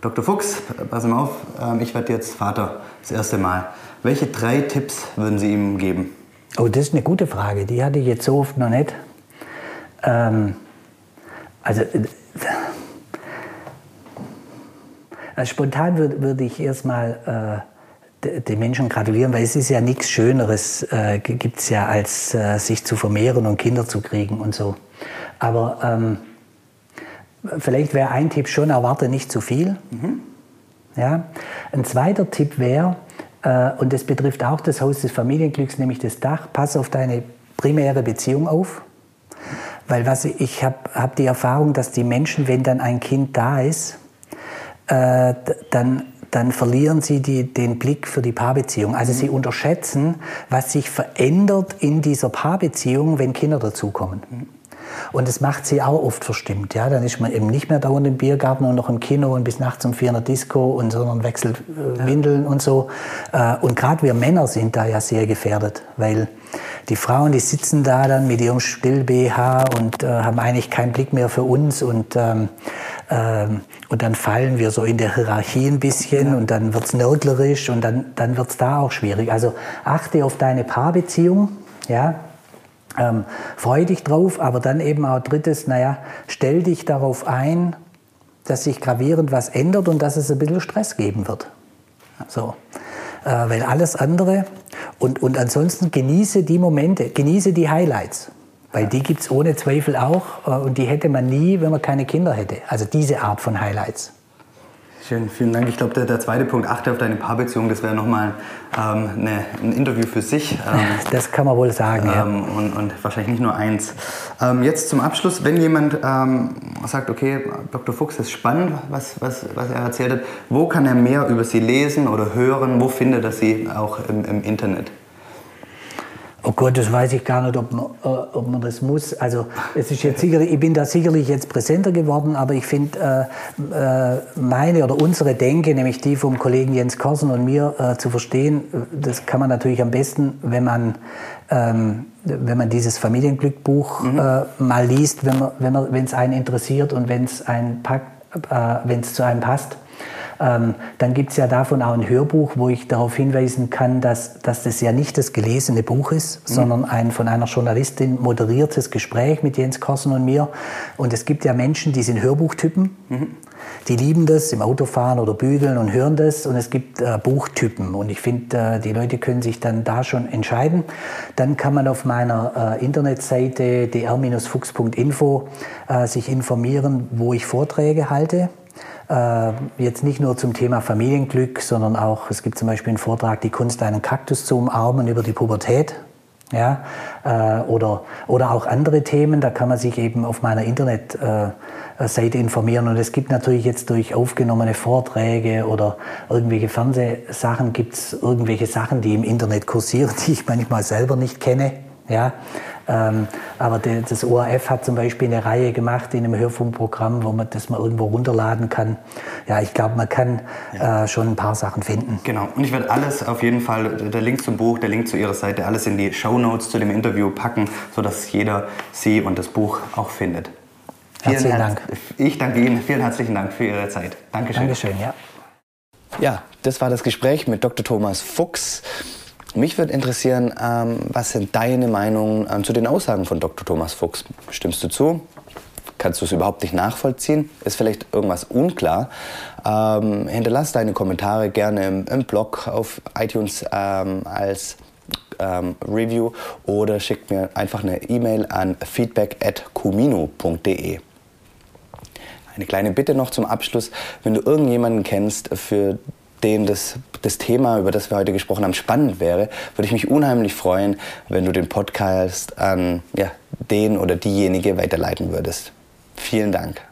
Speaker 1: Dr. Fuchs, pass mal auf, ähm, ich werde jetzt Vater, das erste Mal. Welche drei Tipps würden Sie ihm geben?
Speaker 2: Oh, das ist eine gute Frage. Die hatte ich jetzt so oft noch nicht. Ähm, also, äh, also, spontan würde würd ich erstmal äh, den Menschen gratulieren, weil es ist ja nichts Schöneres, äh, gibt es ja, als äh, sich zu vermehren und Kinder zu kriegen und so. Aber ähm, vielleicht wäre ein Tipp schon, erwarte nicht zu viel. Mhm. Ja? Ein zweiter Tipp wäre, äh, und das betrifft auch das Haus des Familienglücks, nämlich das Dach. Pass auf deine primäre Beziehung auf. Weil was ich habe hab die Erfahrung, dass die Menschen, wenn dann ein Kind da ist, äh, dann, dann verlieren sie die, den Blick für die Paarbeziehung. Also sie unterschätzen, was sich verändert in dieser Paarbeziehung, wenn Kinder dazukommen. Und das macht sie auch oft verstimmt. Ja? Dann ist man eben nicht mehr dauernd im Biergarten und noch im Kino und bis nachts um vier in der Disco und sondern wechselt äh, Windeln und so. Äh, und gerade wir Männer sind da ja sehr gefährdet, weil die Frauen, die sitzen da dann mit ihrem Still-BH und äh, haben eigentlich keinen Blick mehr für uns und ähm, ähm, und dann fallen wir so in der Hierarchie ein bisschen ja. und dann wird's nörglerisch und dann, dann wird's da auch schwierig. Also achte auf deine Paarbeziehung, ja, ähm, freu dich drauf, aber dann eben auch drittes, naja, stell dich darauf ein, dass sich gravierend was ändert und dass es ein bisschen Stress geben wird. So. Äh, weil alles andere und, und ansonsten genieße die Momente, genieße die Highlights. Weil die gibt es ohne Zweifel auch äh, und die hätte man nie, wenn man keine Kinder hätte. Also diese Art von Highlights.
Speaker 1: Schön, vielen Dank. Ich glaube, der, der, zweite Punkt, achte auf deine Paarbeziehung, das wäre nochmal ähm, eine, ein Interview für sich. Ähm,
Speaker 2: das kann man wohl sagen,
Speaker 1: ähm, ja. Und, und, wahrscheinlich nicht nur eins. Ähm, jetzt zum Abschluss, wenn jemand ähm, sagt, okay, Dr. Fuchs ist spannend, was, was, was er erzählt hat, wo kann er mehr über Sie lesen oder hören? Wo findet er Sie auch im, im Internet?
Speaker 2: Oh Gott, das weiß ich gar nicht, ob man, äh, ob man das muss. Also es ist jetzt sicherlich, ich bin da sicherlich jetzt präsenter geworden, aber ich finde äh, äh, meine oder unsere Denke, nämlich die vom Kollegen Jens Korsen und mir äh, zu verstehen, das kann man natürlich am besten, wenn man ähm, wenn man dieses Familienglückbuch mhm. Äh, mal liest, wenn man, wenn man, es einen interessiert und wenn es einen packt, äh, wenn es zu einem passt. Ähm, dann gibt es ja davon auch ein Hörbuch, wo ich darauf hinweisen kann, dass, dass das ja nicht das gelesene Buch ist, mhm. sondern ein von einer Journalistin moderiertes Gespräch mit Jens Korsen und mir. Und es gibt ja Menschen, die sind Hörbuchtypen. Mhm. Die lieben das im Autofahren oder bügeln und hören das. Und es gibt äh, Buchtypen. Und ich finde, äh, die Leute können sich dann da schon entscheiden. Dann kann man auf meiner äh, Internetseite dr-fuchs.info äh, sich informieren, wo ich Vorträge halte. Äh, jetzt nicht nur zum Thema Familienglück, sondern auch, es gibt zum Beispiel einen Vortrag, die Kunst, einen Kaktus zu umarmen über die Pubertät. Ja, äh, oder, oder auch andere Themen, da kann man sich eben auf meiner Internetseite informieren. Und es gibt natürlich jetzt durch aufgenommene Vorträge oder irgendwelche Fernsehsachen, gibt es irgendwelche Sachen, die im Internet kursieren, die ich manchmal selber nicht kenne. Ja, aber de, das ORF hat zum Beispiel eine Reihe gemacht in einem Hörfunkprogramm, wo man das mal irgendwo runterladen kann. Ja, ich glaube, man kann ja. äh, schon ein paar Sachen finden.
Speaker 1: Genau. Und ich werde alles auf jeden Fall, der Link zum Buch, der Link zu Ihrer Seite, alles in die Show Notes zu dem Interview packen, sodass jeder Sie und das Buch auch findet.
Speaker 2: Vielen Herzlichen Dank.
Speaker 1: Ich danke Ihnen. Vielen herzlichen Dank für Ihre Zeit. Dankeschön.
Speaker 2: Dankeschön, ja.
Speaker 1: Ja, das war das Gespräch mit Dr. Thomas Fuchs. Mich würde interessieren, ähm, was sind deine Meinungen ähm, zu den Aussagen von Dr. Thomas Fuchs? Stimmst du zu? Kannst du es überhaupt nicht nachvollziehen? Ist vielleicht irgendwas unklar? Ähm, hinterlass deine Kommentare gerne im, im Blog auf iTunes ähm, als ähm, Review oder schick mir einfach eine E-Mail an feedback.cumino.de. Eine kleine Bitte noch zum Abschluss. Wenn du irgendjemanden kennst, für den das, das Thema, über das wir heute gesprochen haben, spannend wäre, würde ich mich unheimlich freuen, wenn du den Podcast an ja, den oder diejenige weiterleiten würdest. Vielen Dank.